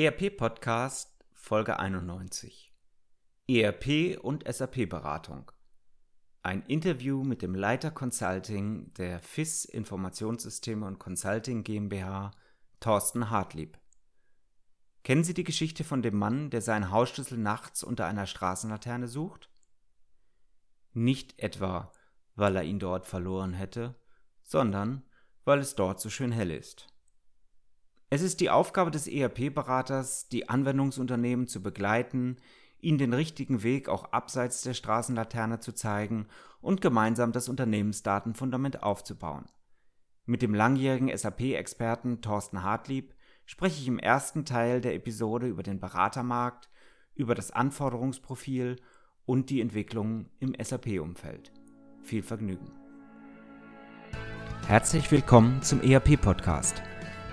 ERP Podcast Folge 91 ERP und SAP Beratung Ein Interview mit dem Leiter Consulting der FIS Informationssysteme und Consulting GmbH, Thorsten Hartlieb. Kennen Sie die Geschichte von dem Mann, der seinen Hausschlüssel nachts unter einer Straßenlaterne sucht? Nicht etwa, weil er ihn dort verloren hätte, sondern weil es dort so schön hell ist. Es ist die Aufgabe des ERP-Beraters, die Anwendungsunternehmen zu begleiten, ihnen den richtigen Weg auch abseits der Straßenlaterne zu zeigen und gemeinsam das Unternehmensdatenfundament aufzubauen. Mit dem langjährigen SAP-Experten Thorsten Hartlieb spreche ich im ersten Teil der Episode über den Beratermarkt, über das Anforderungsprofil und die Entwicklung im SAP-Umfeld. Viel Vergnügen. Herzlich willkommen zum ERP-Podcast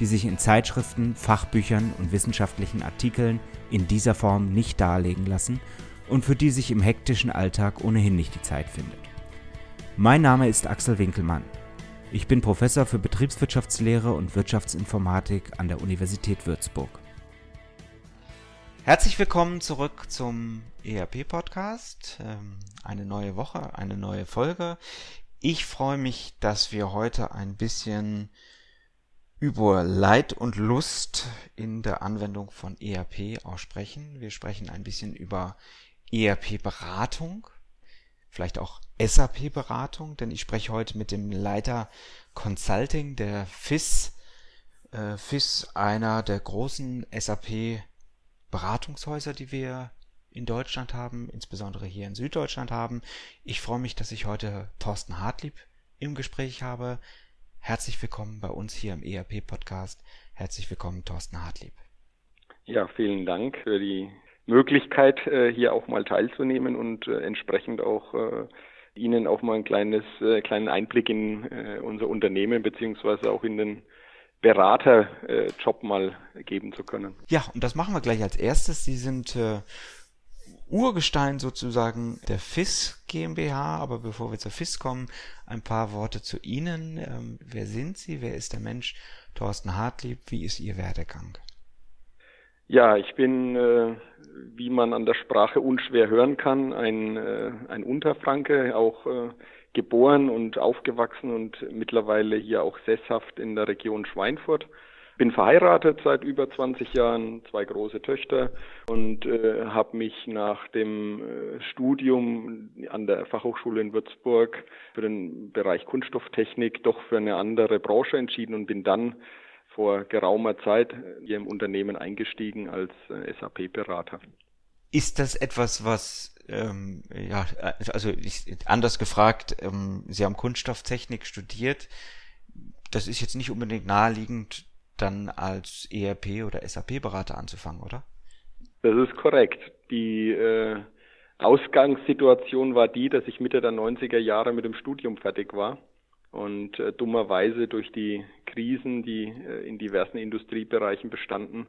die sich in Zeitschriften, Fachbüchern und wissenschaftlichen Artikeln in dieser Form nicht darlegen lassen und für die sich im hektischen Alltag ohnehin nicht die Zeit findet. Mein Name ist Axel Winkelmann. Ich bin Professor für Betriebswirtschaftslehre und Wirtschaftsinformatik an der Universität Würzburg. Herzlich willkommen zurück zum ERP-Podcast. Ähm, eine neue Woche, eine neue Folge. Ich freue mich, dass wir heute ein bisschen über Leid und Lust in der Anwendung von ERP aussprechen. Wir sprechen ein bisschen über ERP-Beratung, vielleicht auch SAP-Beratung, denn ich spreche heute mit dem Leiter Consulting der FIS. Äh, FIS, einer der großen SAP-Beratungshäuser, die wir in Deutschland haben, insbesondere hier in Süddeutschland haben. Ich freue mich, dass ich heute Thorsten Hartlieb im Gespräch habe. Herzlich willkommen bei uns hier im ERP-Podcast. Herzlich willkommen, Thorsten Hartlieb. Ja, vielen Dank für die Möglichkeit, äh, hier auch mal teilzunehmen und äh, entsprechend auch äh, Ihnen auch mal ein kleines, kleinen Einblick in unser Unternehmen beziehungsweise auch in den Beraterjob mal geben zu können. Ja, und das machen wir gleich als erstes. Sie sind Urgestein sozusagen der FIS GmbH. Aber bevor wir zur FIS kommen, ein paar Worte zu Ihnen. Ähm, wer sind Sie? Wer ist der Mensch Thorsten Hartlieb? Wie ist Ihr Werdegang? Ja, ich bin, äh, wie man an der Sprache unschwer hören kann, ein, äh, ein Unterfranke, auch äh, geboren und aufgewachsen und mittlerweile hier auch sesshaft in der Region Schweinfurt bin verheiratet seit über 20 Jahren, zwei große Töchter und äh, habe mich nach dem äh, Studium an der Fachhochschule in Würzburg für den Bereich Kunststofftechnik doch für eine andere Branche entschieden und bin dann vor geraumer Zeit hier im Unternehmen eingestiegen als äh, SAP-Berater. Ist das etwas, was ähm, ja, also ich, anders gefragt, ähm, Sie haben Kunststofftechnik studiert. Das ist jetzt nicht unbedingt naheliegend, dann als ERP oder SAP-Berater anzufangen, oder? Das ist korrekt. Die äh, Ausgangssituation war die, dass ich Mitte der 90er Jahre mit dem Studium fertig war und äh, dummerweise durch die Krisen, die äh, in diversen Industriebereichen bestanden,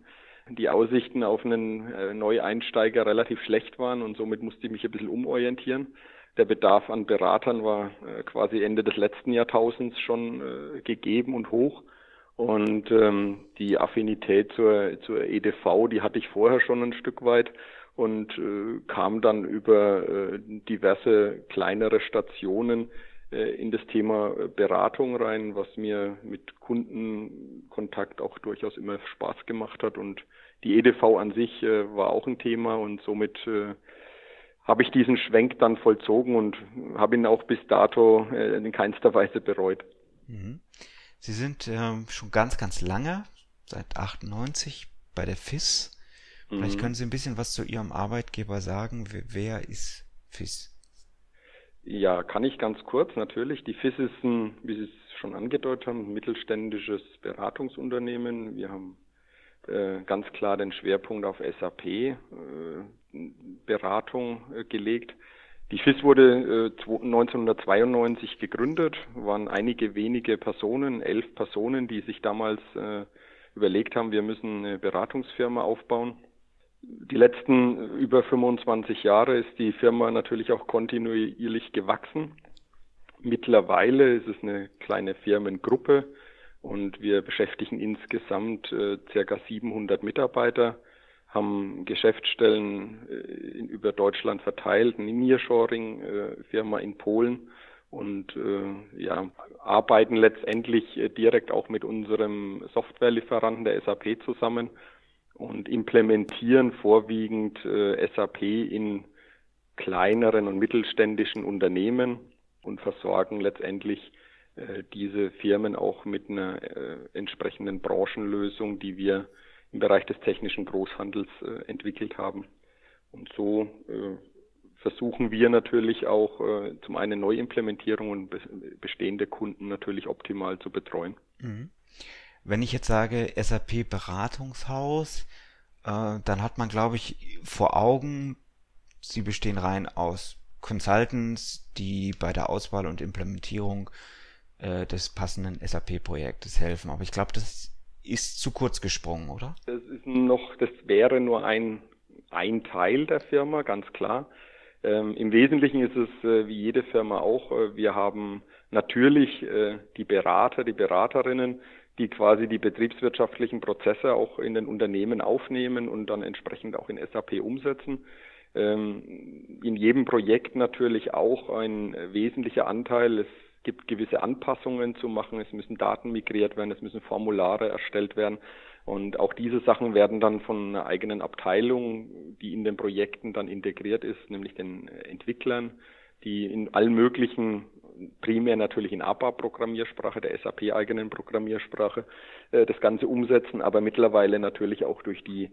die Aussichten auf einen äh, Neueinsteiger relativ schlecht waren und somit musste ich mich ein bisschen umorientieren. Der Bedarf an Beratern war äh, quasi Ende des letzten Jahrtausends schon äh, gegeben und hoch. Und ähm, die Affinität zur, zur EDV, die hatte ich vorher schon ein Stück weit und äh, kam dann über äh, diverse kleinere Stationen äh, in das Thema Beratung rein, was mir mit Kundenkontakt auch durchaus immer Spaß gemacht hat. Und die EDV an sich äh, war auch ein Thema und somit äh, habe ich diesen Schwenk dann vollzogen und habe ihn auch bis dato äh, in keinster Weise bereut. Mhm. Sie sind ähm, schon ganz, ganz lange, seit 98 bei der FIS. Vielleicht mhm. können Sie ein bisschen was zu Ihrem Arbeitgeber sagen. Wer, ist FIS? Ja, kann ich ganz kurz natürlich. Die FIS ist ein, wie Sie es schon angedeutet haben, ein mittelständisches Beratungsunternehmen. Wir haben äh, ganz klar den Schwerpunkt auf SAP. Äh, äh, gelegt. Die FIS wurde äh, 1992 gegründet, waren einige wenige Personen, elf Personen, die sich damals äh, überlegt haben, wir müssen eine Beratungsfirma aufbauen. Die letzten über 25 Jahre ist die Firma natürlich auch kontinuierlich gewachsen. Mittlerweile ist es eine kleine Firmengruppe und wir beschäftigen insgesamt äh, circa 700 Mitarbeiter, haben Geschäftsstellen äh, in, über Deutschland verteilt, eine Nearshoring-Firma in Polen und äh, ja, arbeiten letztendlich äh, direkt auch mit unserem Softwarelieferanten der SAP zusammen und implementieren vorwiegend äh, SAP in kleineren und mittelständischen Unternehmen und versorgen letztendlich äh, diese Firmen auch mit einer äh, entsprechenden Branchenlösung, die wir im Bereich des technischen Großhandels äh, entwickelt haben. Und so äh, versuchen wir natürlich auch äh, zum einen Neuimplementierungen und be bestehende Kunden natürlich optimal zu betreuen. Mhm. Wenn ich jetzt sage SAP Beratungshaus, äh, dann hat man, glaube ich, vor Augen, sie bestehen rein aus Consultants, die bei der Auswahl und Implementierung äh, des passenden SAP-Projektes helfen. Aber ich glaube, das ist zu kurz gesprungen, oder? Das ist noch, das wäre nur ein, ein Teil der Firma, ganz klar. Ähm, Im Wesentlichen ist es äh, wie jede Firma auch, äh, wir haben natürlich äh, die Berater, die Beraterinnen, die quasi die betriebswirtschaftlichen Prozesse auch in den Unternehmen aufnehmen und dann entsprechend auch in SAP umsetzen. Ähm, in jedem Projekt natürlich auch ein wesentlicher Anteil. Es gibt gewisse Anpassungen zu machen. Es müssen Daten migriert werden, es müssen Formulare erstellt werden. Und auch diese Sachen werden dann von einer eigenen Abteilung, die in den Projekten dann integriert ist, nämlich den Entwicklern, die in allen möglichen, primär natürlich in ABAP-Programmiersprache, der SAP-eigenen Programmiersprache, äh, das Ganze umsetzen, aber mittlerweile natürlich auch durch die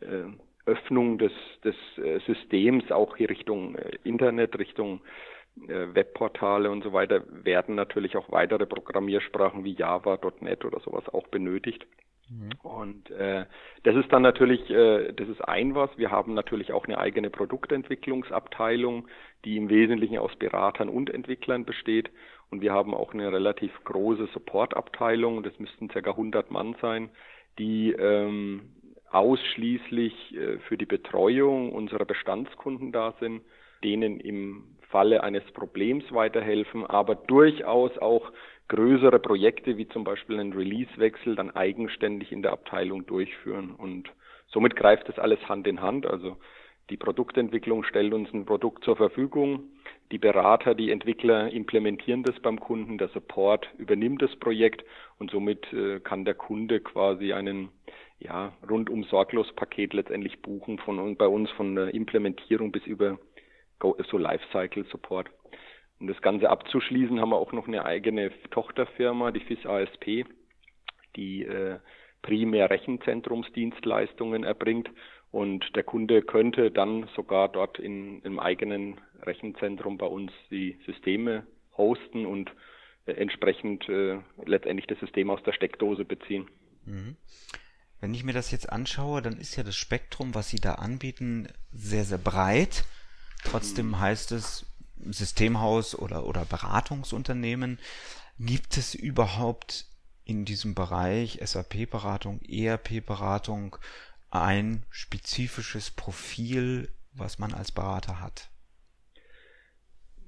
äh, Öffnung des, des äh, Systems auch hier Richtung Internet, Richtung Webportale und so weiter werden natürlich auch weitere Programmiersprachen wie Java, .NET oder sowas auch benötigt. Mhm. Und äh, das ist dann natürlich, äh, das ist ein was. Wir haben natürlich auch eine eigene Produktentwicklungsabteilung, die im Wesentlichen aus Beratern und Entwicklern besteht. Und wir haben auch eine relativ große Supportabteilung, das müssten ca. 100 Mann sein, die ähm, ausschließlich äh, für die Betreuung unserer Bestandskunden da sind, denen im Falle eines Problems weiterhelfen, aber durchaus auch größere Projekte wie zum Beispiel einen Releasewechsel dann eigenständig in der Abteilung durchführen. Und somit greift das alles Hand in Hand. Also die Produktentwicklung stellt uns ein Produkt zur Verfügung. Die Berater, die Entwickler implementieren das beim Kunden. Der Support übernimmt das Projekt und somit äh, kann der Kunde quasi einen ja, rundum sorglos Paket letztendlich buchen von bei uns von der Implementierung bis über so Lifecycle Support. Um das Ganze abzuschließen, haben wir auch noch eine eigene Tochterfirma, die FIS ASP, die äh, primär Rechenzentrumsdienstleistungen erbringt. Und der Kunde könnte dann sogar dort in, im eigenen Rechenzentrum bei uns die Systeme hosten und äh, entsprechend äh, letztendlich das System aus der Steckdose beziehen. Mhm. Wenn ich mir das jetzt anschaue, dann ist ja das Spektrum, was Sie da anbieten, sehr, sehr breit. Trotzdem heißt es, Systemhaus oder, oder Beratungsunternehmen. Gibt es überhaupt in diesem Bereich SAP-Beratung, ERP-Beratung ein spezifisches Profil, was man als Berater hat?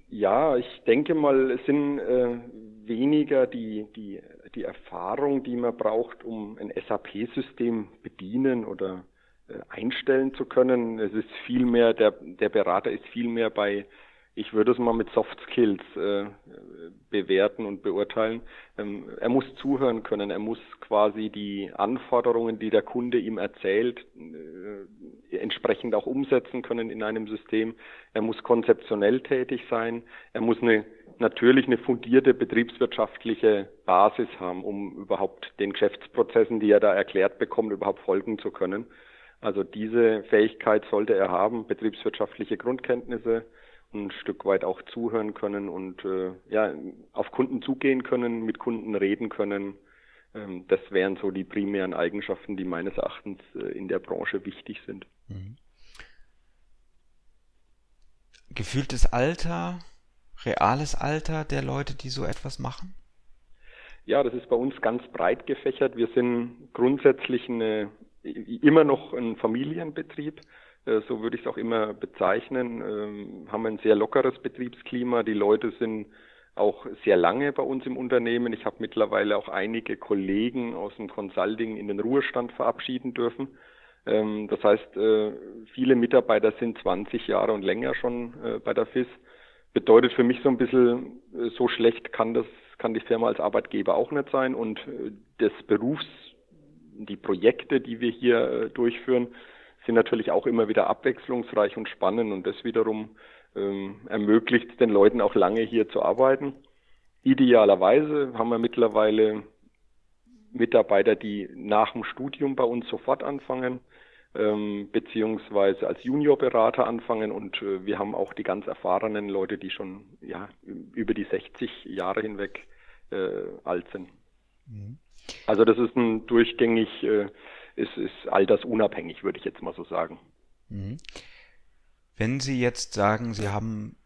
Ja, ich denke mal, es sind äh, weniger die, die, die Erfahrung, die man braucht, um ein SAP-System bedienen oder einstellen zu können. Es ist vielmehr, der, der Berater ist vielmehr bei ich würde es mal mit Soft Skills äh, bewerten und beurteilen. Ähm, er muss zuhören können, er muss quasi die Anforderungen, die der Kunde ihm erzählt, äh, entsprechend auch umsetzen können in einem System. Er muss konzeptionell tätig sein, er muss eine natürlich eine fundierte betriebswirtschaftliche Basis haben, um überhaupt den Geschäftsprozessen, die er da erklärt bekommt, überhaupt folgen zu können. Also diese Fähigkeit sollte er haben, betriebswirtschaftliche Grundkenntnisse, ein Stück weit auch zuhören können und äh, ja, auf Kunden zugehen können, mit Kunden reden können. Ähm, das wären so die primären Eigenschaften, die meines Erachtens äh, in der Branche wichtig sind. Mhm. gefühltes Alter, reales Alter der Leute, die so etwas machen? Ja, das ist bei uns ganz breit gefächert. Wir sind grundsätzlich eine, immer noch ein Familienbetrieb. Äh, so würde ich es auch immer bezeichnen. Ähm, haben ein sehr lockeres Betriebsklima. Die Leute sind auch sehr lange bei uns im Unternehmen. Ich habe mittlerweile auch einige Kollegen aus dem Consulting in den Ruhestand verabschieden dürfen. Ähm, das heißt, äh, viele Mitarbeiter sind 20 Jahre und länger schon äh, bei der FIS. Bedeutet für mich so ein bisschen, so schlecht kann das, kann die Firma als Arbeitgeber auch nicht sein und das Berufs, die Projekte, die wir hier durchführen, sind natürlich auch immer wieder abwechslungsreich und spannend und das wiederum ähm, ermöglicht den Leuten auch lange hier zu arbeiten. Idealerweise haben wir mittlerweile Mitarbeiter, die nach dem Studium bei uns sofort anfangen, ähm, beziehungsweise als Juniorberater anfangen und äh, wir haben auch die ganz erfahrenen Leute, die schon ja, über die 60 Jahre hinweg äh, alt sind. Mhm. Also das ist ein durchgängig, äh, ist, ist altersunabhängig, würde ich jetzt mal so sagen. Mhm. Wenn Sie jetzt sagen, Sie haben,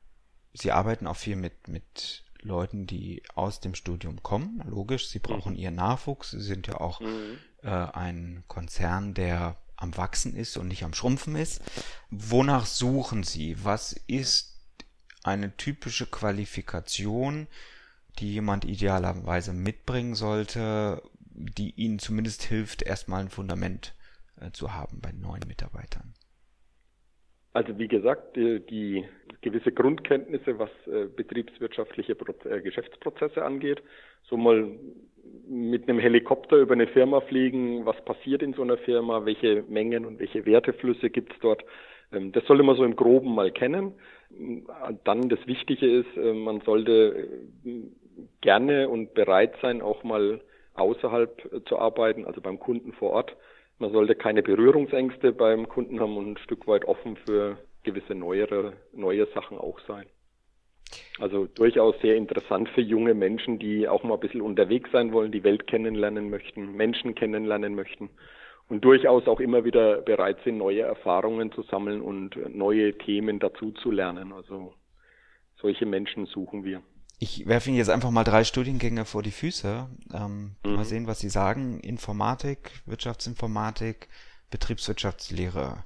Sie arbeiten auch viel mit, mit Leuten, die aus dem Studium kommen, logisch, Sie brauchen mhm. Ihren Nachwuchs, Sie sind ja auch mhm. äh, ein Konzern, der am Wachsen ist und nicht am Schrumpfen ist. Wonach suchen Sie? Was ist eine typische Qualifikation, die jemand idealerweise mitbringen sollte, die Ihnen zumindest hilft, erstmal ein Fundament äh, zu haben bei neuen Mitarbeitern? Also wie gesagt, die, die gewisse Grundkenntnisse, was äh, betriebswirtschaftliche Proze äh, Geschäftsprozesse angeht, so mal mit einem Helikopter über eine Firma fliegen, was passiert in so einer Firma, welche Mengen und welche Werteflüsse gibt es dort. Ähm, das sollte man so im Groben mal kennen. Dann das Wichtige ist, äh, man sollte äh, gerne und bereit sein, auch mal außerhalb äh, zu arbeiten, also beim Kunden vor Ort man sollte keine Berührungsängste beim Kunden haben und ein Stück weit offen für gewisse neuere, neue Sachen auch sein. Also durchaus sehr interessant für junge Menschen, die auch mal ein bisschen unterwegs sein wollen, die Welt kennenlernen möchten, Menschen kennenlernen möchten und durchaus auch immer wieder bereit sind, neue Erfahrungen zu sammeln und neue Themen dazu zu lernen. Also solche Menschen suchen wir. Ich werfe Ihnen jetzt einfach mal drei Studiengänge vor die Füße. Ähm, mhm. Mal sehen, was Sie sagen. Informatik, Wirtschaftsinformatik, Betriebswirtschaftslehre.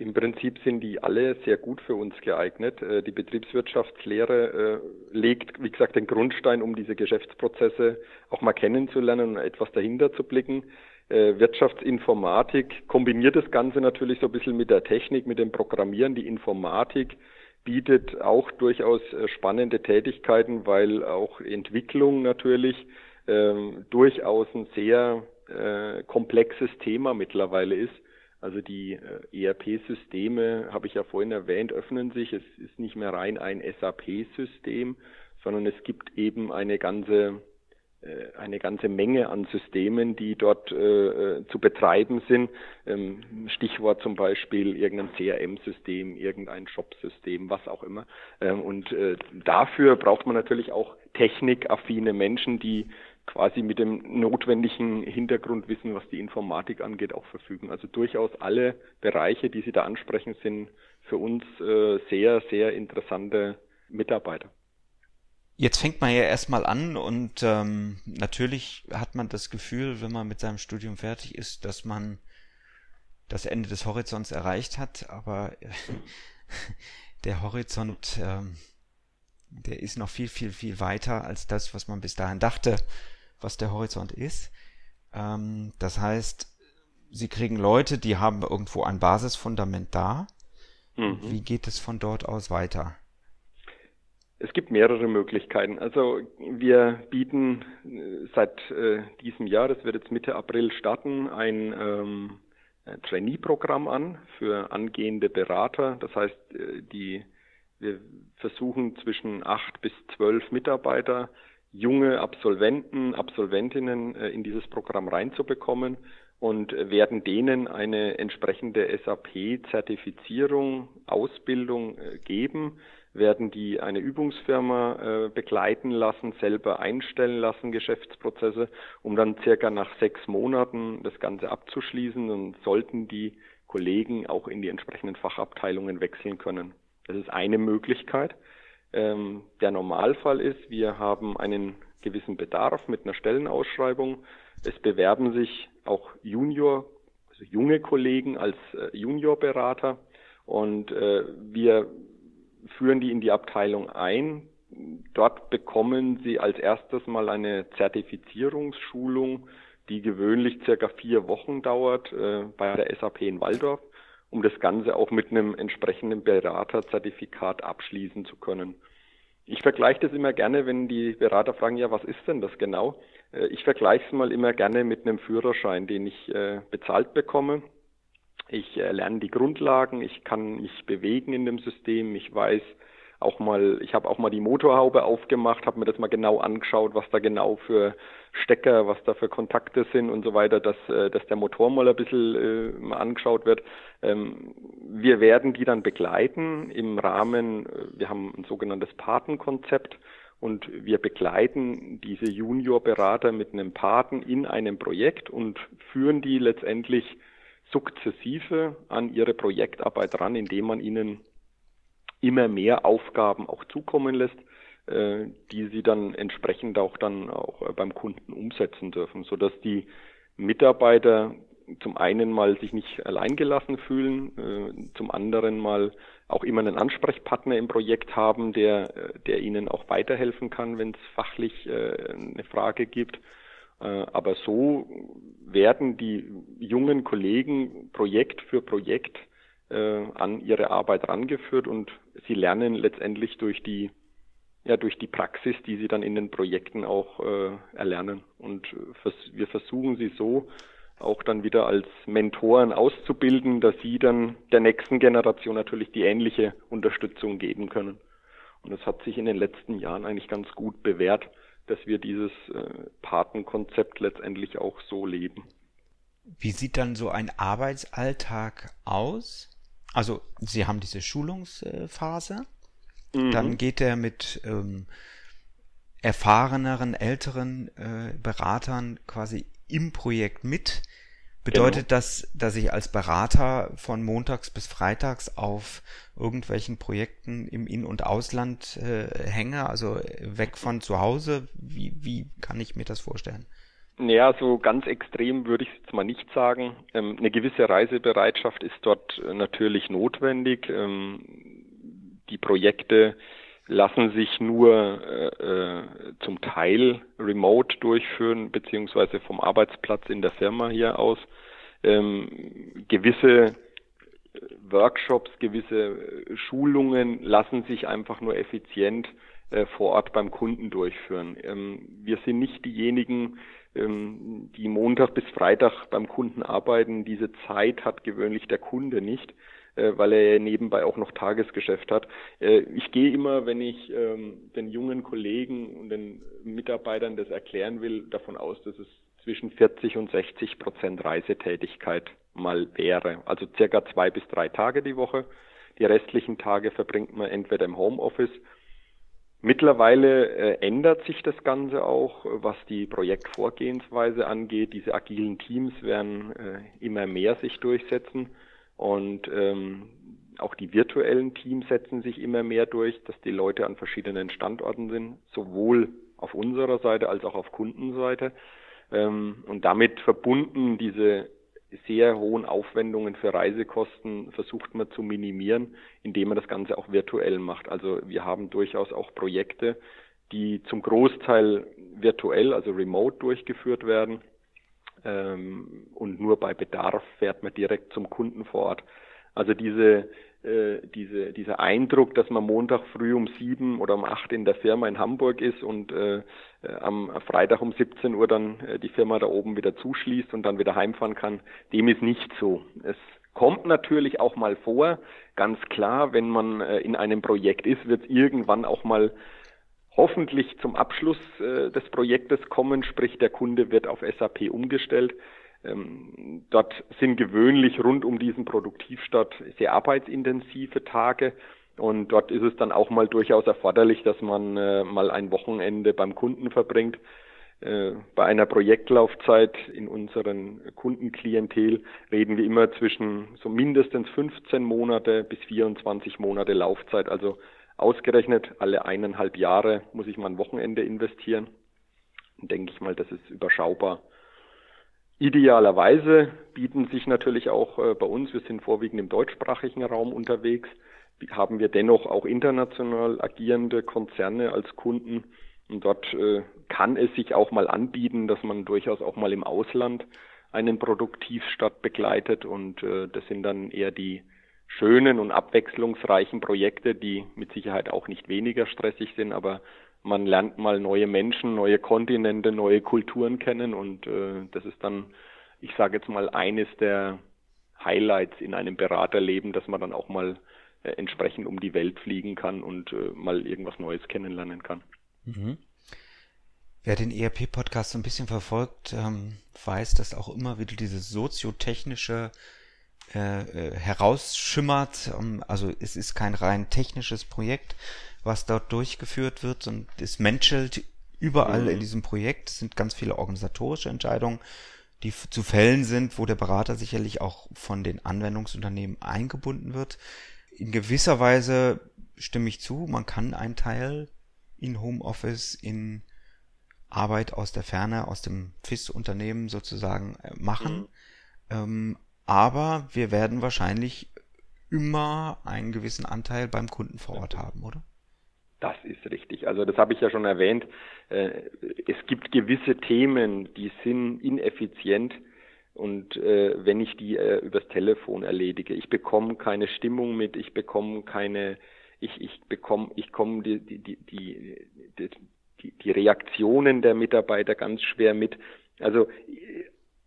Im Prinzip sind die alle sehr gut für uns geeignet. Äh, die Betriebswirtschaftslehre äh, legt, wie gesagt, den Grundstein, um diese Geschäftsprozesse auch mal kennenzulernen und etwas dahinter zu blicken. Äh, Wirtschaftsinformatik kombiniert das Ganze natürlich so ein bisschen mit der Technik, mit dem Programmieren. Die Informatik bietet auch durchaus äh, spannende Tätigkeiten, weil auch Entwicklung natürlich ähm, durchaus ein sehr äh, komplexes Thema mittlerweile ist. Also die äh, ERP-Systeme, habe ich ja vorhin erwähnt, öffnen sich. Es ist nicht mehr rein ein SAP-System, sondern es gibt eben eine ganze eine ganze Menge an Systemen, die dort äh, äh zu betreiben sind. Ähm, Stichwort zum Beispiel irgendein CRM-System, irgendein Shop-System, was auch immer. Ähm, und äh, dafür braucht man natürlich auch technikaffine Menschen, die quasi mit dem notwendigen Hintergrundwissen, was die Informatik angeht, auch verfügen. Also durchaus alle Bereiche, die Sie da ansprechen, sind für uns äh, sehr, sehr interessante Mitarbeiter. Jetzt fängt man ja erstmal an und ähm, natürlich hat man das Gefühl, wenn man mit seinem Studium fertig ist, dass man das Ende des Horizonts erreicht hat, aber der Horizont, ähm, der ist noch viel, viel, viel weiter als das, was man bis dahin dachte, was der Horizont ist. Ähm, das heißt, sie kriegen Leute, die haben irgendwo ein Basisfundament da. Mhm. Wie geht es von dort aus weiter? Es gibt mehrere Möglichkeiten. Also wir bieten äh, seit äh, diesem Jahr, das wird jetzt Mitte April starten, ein ähm, Trainee-Programm an für angehende Berater. Das heißt, äh, die, wir versuchen zwischen acht bis zwölf Mitarbeiter, junge Absolventen, Absolventinnen äh, in dieses Programm reinzubekommen und werden denen eine entsprechende SAP-Zertifizierung, Ausbildung geben werden die eine Übungsfirma äh, begleiten lassen, selber einstellen lassen, Geschäftsprozesse, um dann circa nach sechs Monaten das Ganze abzuschließen und sollten die Kollegen auch in die entsprechenden Fachabteilungen wechseln können. Das ist eine Möglichkeit. Ähm, der Normalfall ist, wir haben einen gewissen Bedarf mit einer Stellenausschreibung. Es bewerben sich auch Junior, also junge Kollegen als äh, Juniorberater und äh, wir führen die in die Abteilung ein. Dort bekommen sie als erstes mal eine Zertifizierungsschulung, die gewöhnlich circa vier Wochen dauert äh, bei der SAP in Waldorf, um das Ganze auch mit einem entsprechenden Beraterzertifikat abschließen zu können. Ich vergleiche das immer gerne, wenn die Berater fragen, ja, was ist denn das genau? Äh, ich vergleiche es mal immer gerne mit einem Führerschein, den ich äh, bezahlt bekomme. Ich äh, lerne die Grundlagen, ich kann mich bewegen in dem System, ich weiß, auch mal, ich habe auch mal die Motorhaube aufgemacht, habe mir das mal genau angeschaut, was da genau für Stecker, was da für Kontakte sind und so weiter, dass, äh, dass der Motor mal ein bisschen äh, mal angeschaut wird. Ähm, wir werden die dann begleiten im Rahmen, wir haben ein sogenanntes Patenkonzept und wir begleiten diese Juniorberater mit einem Paten in einem Projekt und führen die letztendlich sukzessive an ihre Projektarbeit ran, indem man ihnen immer mehr Aufgaben auch zukommen lässt, äh, die sie dann entsprechend auch dann auch äh, beim Kunden umsetzen dürfen, so dass die Mitarbeiter zum einen mal sich nicht alleingelassen fühlen, äh, zum anderen mal auch immer einen Ansprechpartner im Projekt haben, der, der ihnen auch weiterhelfen kann, wenn es fachlich eine Frage gibt. Aber so werden die jungen Kollegen Projekt für Projekt äh, an ihre Arbeit rangeführt und sie lernen letztendlich durch die ja durch die Praxis, die sie dann in den Projekten auch äh, erlernen. Und vers wir versuchen sie so auch dann wieder als Mentoren auszubilden, dass sie dann der nächsten Generation natürlich die ähnliche Unterstützung geben können. Und das hat sich in den letzten Jahren eigentlich ganz gut bewährt, dass wir dieses äh, Patenkonzept letztendlich auch so leben. Wie sieht dann so ein Arbeitsalltag aus? Also Sie haben diese Schulungsphase, mhm. dann geht er mit ähm, erfahreneren, älteren äh, Beratern quasi im Projekt mit. Bedeutet genau. das, dass ich als Berater von montags bis freitags auf irgendwelchen Projekten im In- und Ausland äh, hänge, also weg von zu Hause? Wie, wie kann ich mir das vorstellen? Ja, so ganz extrem würde ich jetzt mal nicht sagen. Ähm, eine gewisse Reisebereitschaft ist dort äh, natürlich notwendig. Ähm, die Projekte lassen sich nur äh, äh, zum Teil remote durchführen, beziehungsweise vom Arbeitsplatz in der Firma hier aus. Ähm, gewisse äh, Workshops, gewisse äh, Schulungen lassen sich einfach nur effizient äh, vor Ort beim Kunden durchführen. Ähm, wir sind nicht diejenigen, ähm, die Montag bis Freitag beim Kunden arbeiten. Diese Zeit hat gewöhnlich der Kunde nicht, weil er nebenbei auch noch Tagesgeschäft hat. Äh, ich gehe immer, wenn ich ähm, den jungen Kollegen und den Mitarbeitern das erklären will, davon aus, dass es zwischen 40 und 60 Prozent Reisetätigkeit mal wäre. Also circa zwei bis drei Tage die Woche. Die restlichen Tage verbringt man entweder im Homeoffice Mittlerweile äh, ändert sich das Ganze auch, was die Projektvorgehensweise angeht. Diese agilen Teams werden äh, immer mehr sich durchsetzen und ähm, auch die virtuellen Teams setzen sich immer mehr durch, dass die Leute an verschiedenen Standorten sind, sowohl auf unserer Seite als auch auf Kundenseite. Ähm, und damit verbunden diese sehr hohen Aufwendungen für Reisekosten versucht man zu minimieren, indem man das Ganze auch virtuell macht. Also wir haben durchaus auch Projekte, die zum Großteil virtuell, also remote durchgeführt werden. Ähm, und nur bei Bedarf fährt man direkt zum Kunden vor Ort. Also diese äh, diese, dieser Eindruck, dass man Montag früh um sieben oder um acht in der Firma in Hamburg ist und äh, äh am Freitag um 17 Uhr dann äh, die Firma da oben wieder zuschließt und dann wieder heimfahren kann, dem ist nicht so. Es kommt natürlich auch mal vor, ganz klar, wenn man äh, in einem Projekt ist, wird es irgendwann auch mal hoffentlich zum Abschluss äh, des Projektes kommen, sprich der Kunde wird auf SAP umgestellt. Ähm, dort sind gewöhnlich rund um diesen Produktivstart sehr arbeitsintensive Tage. Und dort ist es dann auch mal durchaus erforderlich, dass man äh, mal ein Wochenende beim Kunden verbringt. Äh, bei einer Projektlaufzeit in unseren Kundenklientel reden wir immer zwischen so mindestens 15 Monate bis 24 Monate Laufzeit. Also ausgerechnet alle eineinhalb Jahre muss ich mal ein Wochenende investieren. Und denke ich mal, das ist überschaubar. Idealerweise bieten sich natürlich auch äh, bei uns, wir sind vorwiegend im deutschsprachigen Raum unterwegs, haben wir dennoch auch international agierende Konzerne als Kunden. Und dort äh, kann es sich auch mal anbieten, dass man durchaus auch mal im Ausland einen Produktivstart begleitet. Und äh, das sind dann eher die schönen und abwechslungsreichen Projekte, die mit Sicherheit auch nicht weniger stressig sind, aber man lernt mal neue Menschen, neue Kontinente, neue Kulturen kennen und äh, das ist dann, ich sage jetzt mal, eines der Highlights in einem Beraterleben, dass man dann auch mal äh, entsprechend um die Welt fliegen kann und äh, mal irgendwas Neues kennenlernen kann. Mhm. Wer den ERP-Podcast so ein bisschen verfolgt, ähm, weiß, dass auch immer wieder dieses soziotechnische äh, äh, herausschimmert. Ähm, also es ist kein rein technisches Projekt, was dort durchgeführt wird und es menschelt überall mhm. in diesem Projekt. Es sind ganz viele organisatorische Entscheidungen, die zu fällen sind, wo der Berater sicherlich auch von den Anwendungsunternehmen eingebunden wird. In gewisser Weise stimme ich zu, man kann einen Teil in Homeoffice, in Arbeit aus der Ferne, aus dem FIS-Unternehmen sozusagen äh, machen. Mhm. Ähm, aber wir werden wahrscheinlich immer einen gewissen Anteil beim Kunden vor Ort haben, oder? Das ist richtig. Also das habe ich ja schon erwähnt. Äh, es gibt gewisse Themen, die sind ineffizient und äh, wenn ich die äh, übers Telefon erledige, ich bekomme keine Stimmung mit, ich bekomme keine, ich ich bekomme, ich komme die die die die die, die Reaktionen der Mitarbeiter ganz schwer mit. Also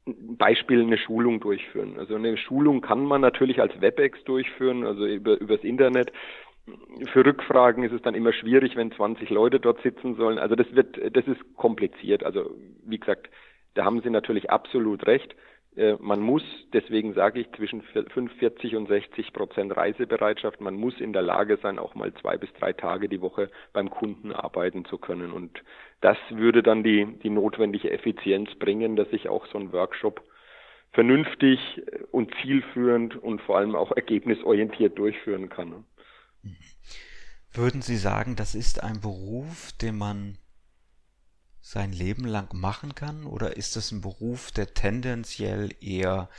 Beispiel eine Schulung durchführen. Also eine Schulung kann man natürlich als WebEx durchführen, also über übers Internet für Rückfragen ist es dann immer schwierig, wenn 20 Leute dort sitzen sollen. Also das wird, das ist kompliziert. Also wie gesagt, da haben Sie natürlich absolut recht. Äh, man muss, deswegen sage ich, zwischen 45 und 60 Prozent Reisebereitschaft, man muss in der Lage sein, auch mal zwei bis drei Tage die Woche beim Kunden arbeiten zu können. Und das würde dann die, die notwendige Effizienz bringen, dass ich auch so ein Workshop vernünftig und zielführend und vor allem auch ergebnisorientiert durchführen kann. Würden Sie sagen, das ist ein Beruf, den man sein Leben lang machen kann? Oder ist das ein Beruf, der tendenziell eher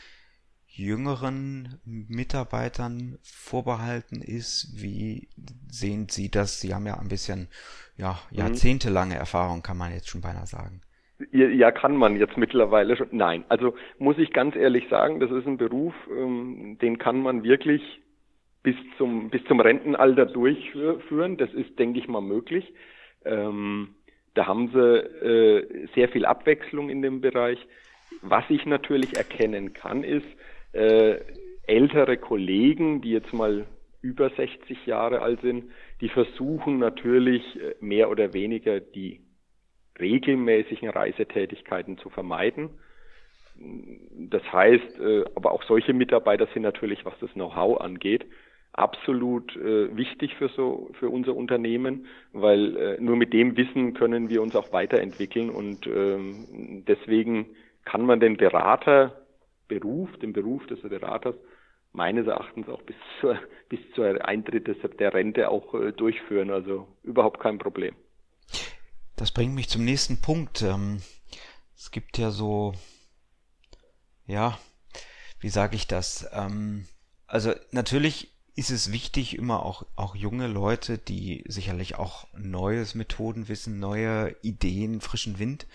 jüngeren Mitarbeitern vorbehalten ist? Wie sehen Sie das? Sie haben ja ein bisschen, ja, mhm. jahrzehntelange Erfahrung, kann man jetzt schon beinahe sagen. Ja, kann man jetzt mittlerweile schon. Nein, also muss ich ganz ehrlich sagen, das ist ein Beruf, ähm, den kann man wirklich bis zum, bis zum Rentenalter durchführen. Das ist, denke ich mal, möglich. Ähm, da haben sie äh, sehr viel Abwechslung in dem Bereich. Was ich natürlich erkennen kann, ist, äh, ältere Kollegen, die jetzt mal über 60 Jahre alt sind, die versuchen natürlich äh, mehr oder weniger die regelmäßigen Reisetätigkeiten zu vermeiden. Das heißt, äh, aber auch solche Mitarbeiter sind natürlich, was das Know-how angeht, absolut äh, wichtig für so für unser Unternehmen, weil äh, nur mit dem Wissen können wir uns auch weiterentwickeln und ähm, deswegen kann man den Beraterberuf, den Beruf des Beraters meines Erachtens auch bis zur bis zur Eintritt des, der Rente auch äh, durchführen, also überhaupt kein Problem. Das bringt mich zum nächsten Punkt. Ähm, es gibt ja so ja, wie sage ich das? Ähm, also natürlich ist es wichtig, immer auch, auch junge Leute, die sicherlich auch neues Methodenwissen, neue Ideen, frischen Wind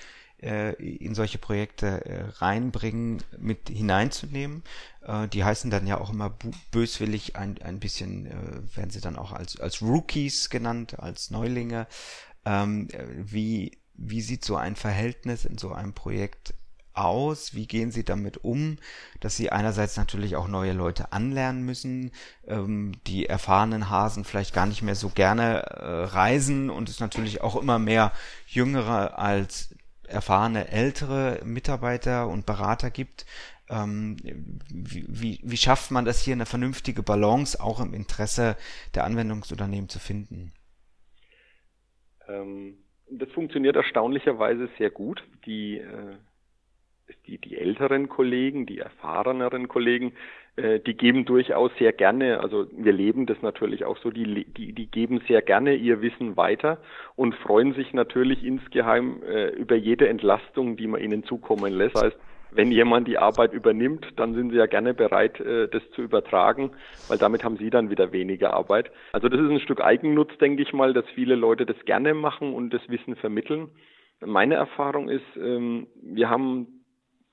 äh, in solche Projekte äh, reinbringen, mit hineinzunehmen. Äh, die heißen dann ja auch immer böswillig ein, ein bisschen, äh, werden sie dann auch als, als Rookies genannt, als Neulinge. Ähm, äh, wie, wie sieht so ein Verhältnis in so einem Projekt aus? Wie gehen Sie damit um, dass Sie einerseits natürlich auch neue Leute anlernen müssen, ähm, die erfahrenen Hasen vielleicht gar nicht mehr so gerne äh, reisen und es natürlich auch immer mehr jüngere als erfahrene ältere Mitarbeiter und Berater gibt. Ähm, wie, wie, wie schafft man das hier eine vernünftige Balance auch im Interesse der Anwendungsunternehmen zu finden? Ähm Das funktioniert erstaunlicherweise sehr gut. Die, äh, die, die älteren Kollegen, die erfahreneren Kollegen, äh, die geben durchaus sehr gerne, also wir leben das natürlich auch so, die, die, die geben sehr gerne ihr Wissen weiter und freuen sich natürlich insgeheim äh, über jede Entlastung, die man ihnen zukommen lässt. Das heißt, wenn jemand die Arbeit übernimmt, dann sind sie ja gerne bereit, äh, das zu übertragen, weil damit haben sie dann wieder weniger Arbeit. Also das ist ein Stück Eigennutz, denke ich mal, dass viele Leute das gerne machen und das Wissen vermitteln. Meine Erfahrung ist, ähm, wir haben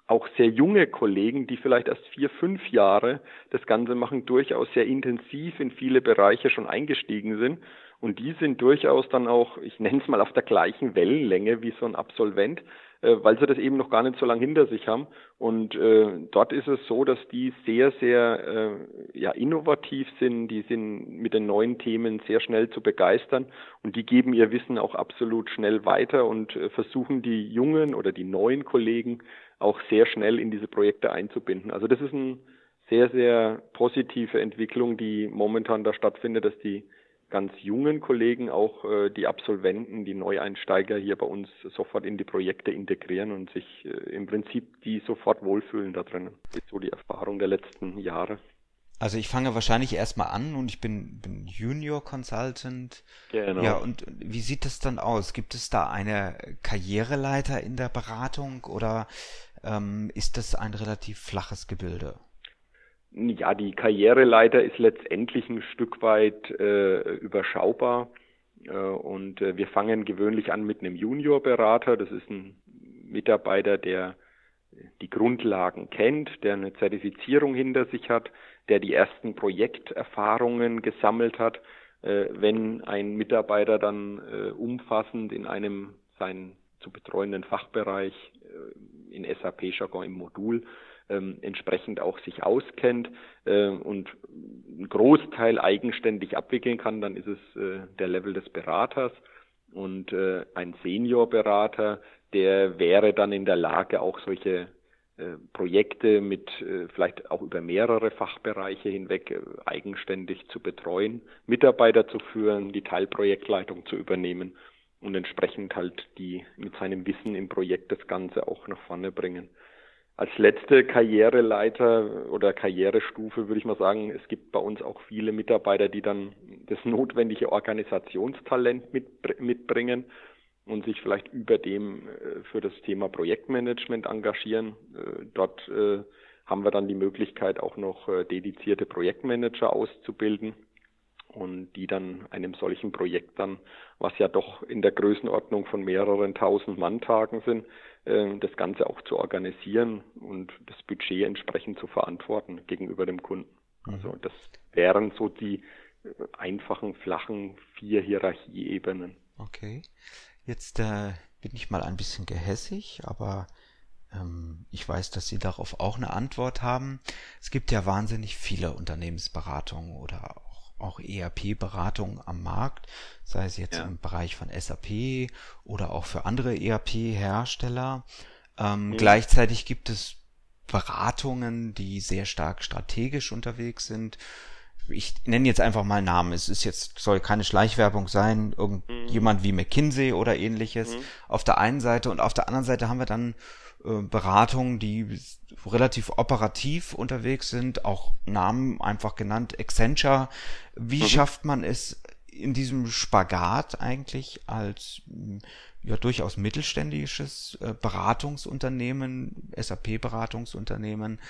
auch sehr junge Kollegen, die vielleicht erst vier, fünf Jahre das Ganze machen, durchaus sehr intensiv in viele Bereiche schon eingestiegen sind. Und die sind durchaus dann auch, ich nenne es mal, auf der gleichen Wellenlänge wie so ein Absolvent, äh, weil sie das eben noch gar nicht so lange hinter sich haben. Und äh, dort ist es so, dass die sehr, sehr äh, ja, innovativ sind, die sind mit den neuen Themen sehr schnell zu begeistern und die geben ihr Wissen auch absolut schnell weiter und äh, versuchen die jungen oder die neuen Kollegen auch sehr schnell in diese Projekte einzubinden. Also das ist eine sehr, sehr positive Entwicklung, die momentan da stattfindet, dass die ganz jungen Kollegen auch äh, die Absolventen, die Neueinsteiger hier bei uns sofort in die Projekte integrieren und sich äh, im Prinzip die sofort wohlfühlen da drinnen. Das ist so die Erfahrung der letzten Jahre. Also ich fange wahrscheinlich erstmal an und ich bin, bin Junior Consultant. Genau. Ja, und wie sieht das dann aus? Gibt es da eine Karriereleiter in der Beratung oder ähm, ist das ein relativ flaches Gebilde? Ja, die Karriereleiter ist letztendlich ein Stück weit äh, überschaubar. Äh, und äh, wir fangen gewöhnlich an mit einem Juniorberater. Das ist ein Mitarbeiter, der die Grundlagen kennt, der eine Zertifizierung hinter sich hat, der die ersten Projekterfahrungen gesammelt hat. Äh, wenn ein Mitarbeiter dann äh, umfassend in einem seinen zu betreuenden Fachbereich äh, in SAP-Jargon im Modul ähm, entsprechend auch sich auskennt äh, und einen Großteil eigenständig abwickeln kann, dann ist es äh, der Level des Beraters und äh, ein Seniorberater, der wäre dann in der Lage, auch solche Projekte mit äh, vielleicht auch über mehrere Fachbereiche hinweg äh, eigenständig zu betreuen, Mitarbeiter zu führen, die Teilprojektleitung zu übernehmen und entsprechend halt die mit seinem Wissen im Projekt das Ganze auch nach vorne bringen. Als letzte Karriereleiter oder Karrierestufe würde ich mal sagen, es gibt bei uns auch viele Mitarbeiter, die dann das notwendige Organisationstalent mit, mitbringen und sich vielleicht über dem äh, für das Thema Projektmanagement engagieren. Äh, dort äh, haben wir dann die Möglichkeit, auch noch dedizierte Projektmanager auszubilden und die dann einem solchen Projekt dann, was ja doch in der Größenordnung von mehreren tausend Manntagen sind, das Ganze auch zu organisieren und das Budget entsprechend zu verantworten gegenüber dem Kunden. Mhm. Also das wären so die einfachen, flachen vier Hierarchieebenen. Okay. Jetzt äh, bin ich mal ein bisschen gehässig, aber ähm, ich weiß, dass Sie darauf auch eine Antwort haben. Es gibt ja wahnsinnig viele Unternehmensberatungen oder auch ERP-Beratung am Markt, sei es jetzt ja. im Bereich von SAP oder auch für andere ERP-Hersteller. Ähm, mhm. Gleichzeitig gibt es Beratungen, die sehr stark strategisch unterwegs sind. Ich nenne jetzt einfach mal Namen. Es ist jetzt, soll keine Schleichwerbung sein. Irgendjemand mhm. wie McKinsey oder ähnliches. Mhm. Auf der einen Seite und auf der anderen Seite haben wir dann äh, Beratungen, die relativ operativ unterwegs sind, auch Namen einfach genannt, Accenture. Wie mhm. schafft man es in diesem Spagat eigentlich als ja durchaus mittelständisches äh, Beratungsunternehmen, SAP-Beratungsunternehmen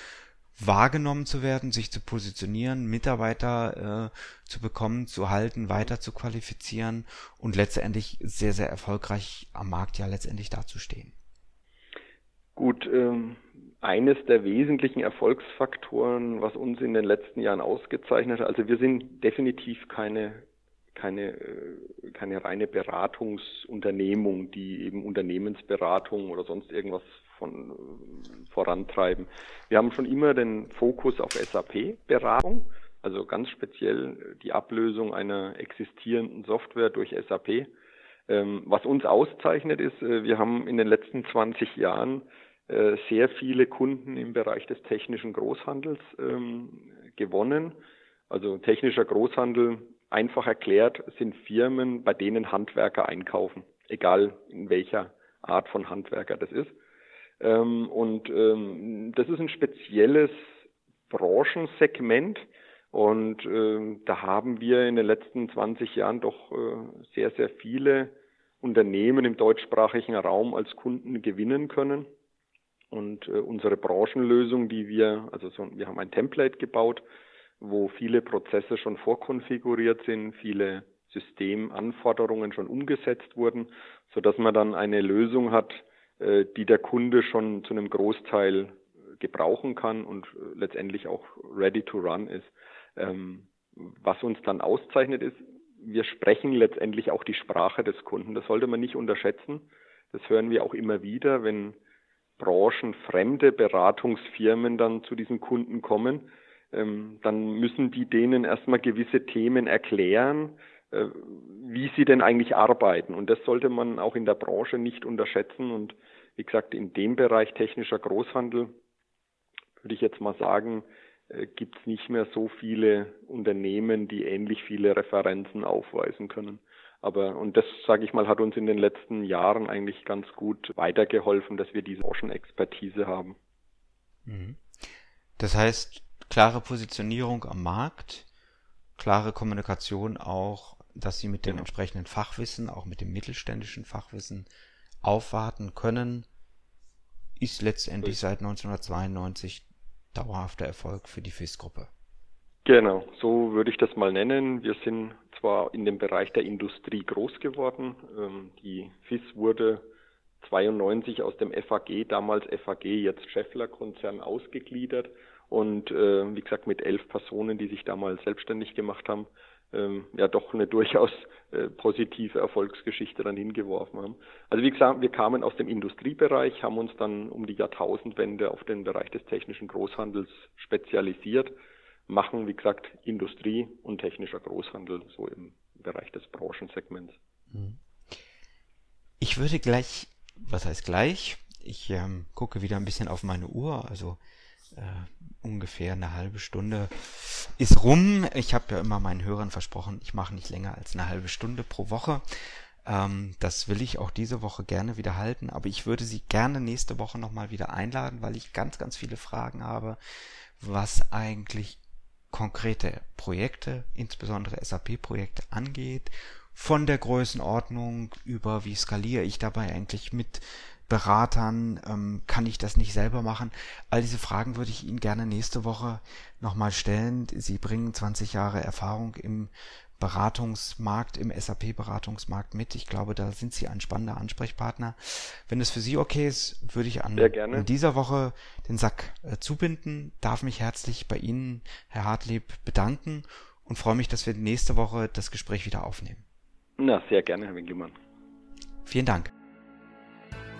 wahrgenommen zu werden, sich zu positionieren, Mitarbeiter äh, zu bekommen, zu halten, weiter zu qualifizieren und letztendlich sehr, sehr erfolgreich am Markt ja letztendlich dazustehen. Gut, ähm, eines der wesentlichen Erfolgsfaktoren, was uns in den letzten Jahren ausgezeichnet hat, also wir sind definitiv keine keine, äh, keine reine Beratungsunternehmung, die eben Unternehmensberatung oder sonst irgendwas von äh, vorantreiben. Wir haben schon immer den Fokus auf SAP-Beratung, also ganz speziell die Ablösung einer existierenden Software durch SAP. Ähm, was uns auszeichnet ist, äh, wir haben in den letzten 20 Jahren äh, sehr viele Kunden im Bereich des technischen Großhandels ähm, gewonnen. Also technischer Großhandel, einfach erklärt, sind Firmen, bei denen Handwerker einkaufen. egal in welcher Art von Handwerker das ist. Ähm, und ähm, das ist ein spezielles Branchensegment. Und äh, da haben wir in den letzten 20 Jahren doch äh, sehr, sehr viele Unternehmen im deutschsprachigen Raum als Kunden gewinnen können. Und äh, unsere Branchenlösung, die wir, also so, wir haben ein Template gebaut, wo viele Prozesse schon vorkonfiguriert sind, viele Systemanforderungen schon umgesetzt wurden, so dass man dann eine Lösung hat, die der Kunde schon zu einem Großteil gebrauchen kann und äh, letztendlich auch ready to run ist. Ähm, was uns dann auszeichnet ist, wir sprechen letztendlich auch die Sprache des Kunden. Das sollte man nicht unterschätzen. Das hören wir auch immer wieder, wenn branchenfremde Beratungsfirmen dann zu diesen Kunden kommen. Ähm, dann müssen die denen erstmal gewisse Themen erklären, äh, wie sie denn eigentlich arbeiten. Und das sollte man auch in der Branche nicht unterschätzen. Und wie gesagt, in dem Bereich technischer Großhandel würde ich jetzt mal sagen, äh, gibt es nicht mehr so viele Unternehmen, die ähnlich viele Referenzen aufweisen können. Aber, und das, sage ich mal, hat uns in den letzten Jahren eigentlich ganz gut weitergeholfen, dass wir diese Branchenexpertise haben. Mhm. Das heißt, klare Positionierung am Markt, klare Kommunikation auch, dass Sie mit dem genau. entsprechenden Fachwissen, auch mit dem mittelständischen Fachwissen aufwarten können, ist letztendlich seit 1992 dauerhafter Erfolg für die FIS-Gruppe. Genau, so würde ich das mal nennen. Wir sind zwar in dem Bereich der Industrie groß geworden. Ähm, die FIS wurde 92 aus dem FAG, damals FAG, jetzt Scheffler Konzern ausgegliedert und äh, wie gesagt mit elf Personen, die sich damals selbstständig gemacht haben, ähm, ja doch eine durchaus äh, positive Erfolgsgeschichte dann hingeworfen haben. Also wie gesagt, wir kamen aus dem Industriebereich, haben uns dann um die Jahrtausendwende auf den Bereich des technischen Großhandels spezialisiert, machen wie gesagt Industrie und technischer Großhandel so im Bereich des Branchensegments. Mhm. Ich würde gleich, was heißt gleich? Ich ähm, gucke wieder ein bisschen auf meine Uhr, also äh, ungefähr eine halbe Stunde ist rum. Ich habe ja immer meinen Hörern versprochen, ich mache nicht länger als eine halbe Stunde pro Woche. Ähm, das will ich auch diese Woche gerne wieder halten, aber ich würde Sie gerne nächste Woche nochmal wieder einladen, weil ich ganz, ganz viele Fragen habe, was eigentlich konkrete Projekte, insbesondere SAP-Projekte angeht, von der Größenordnung über wie skaliere ich dabei eigentlich mit Beratern? Ähm, kann ich das nicht selber machen? All diese Fragen würde ich Ihnen gerne nächste Woche nochmal stellen. Sie bringen 20 Jahre Erfahrung im Beratungsmarkt, im SAP-Beratungsmarkt mit. Ich glaube, da sind Sie ein spannender Ansprechpartner. Wenn es für Sie okay ist, würde ich an in dieser Woche den Sack äh, zubinden. Darf mich herzlich bei Ihnen, Herr Hartlieb, bedanken und freue mich, dass wir nächste Woche das Gespräch wieder aufnehmen. Na, sehr gerne, Herr Winkelmann. Vielen Dank.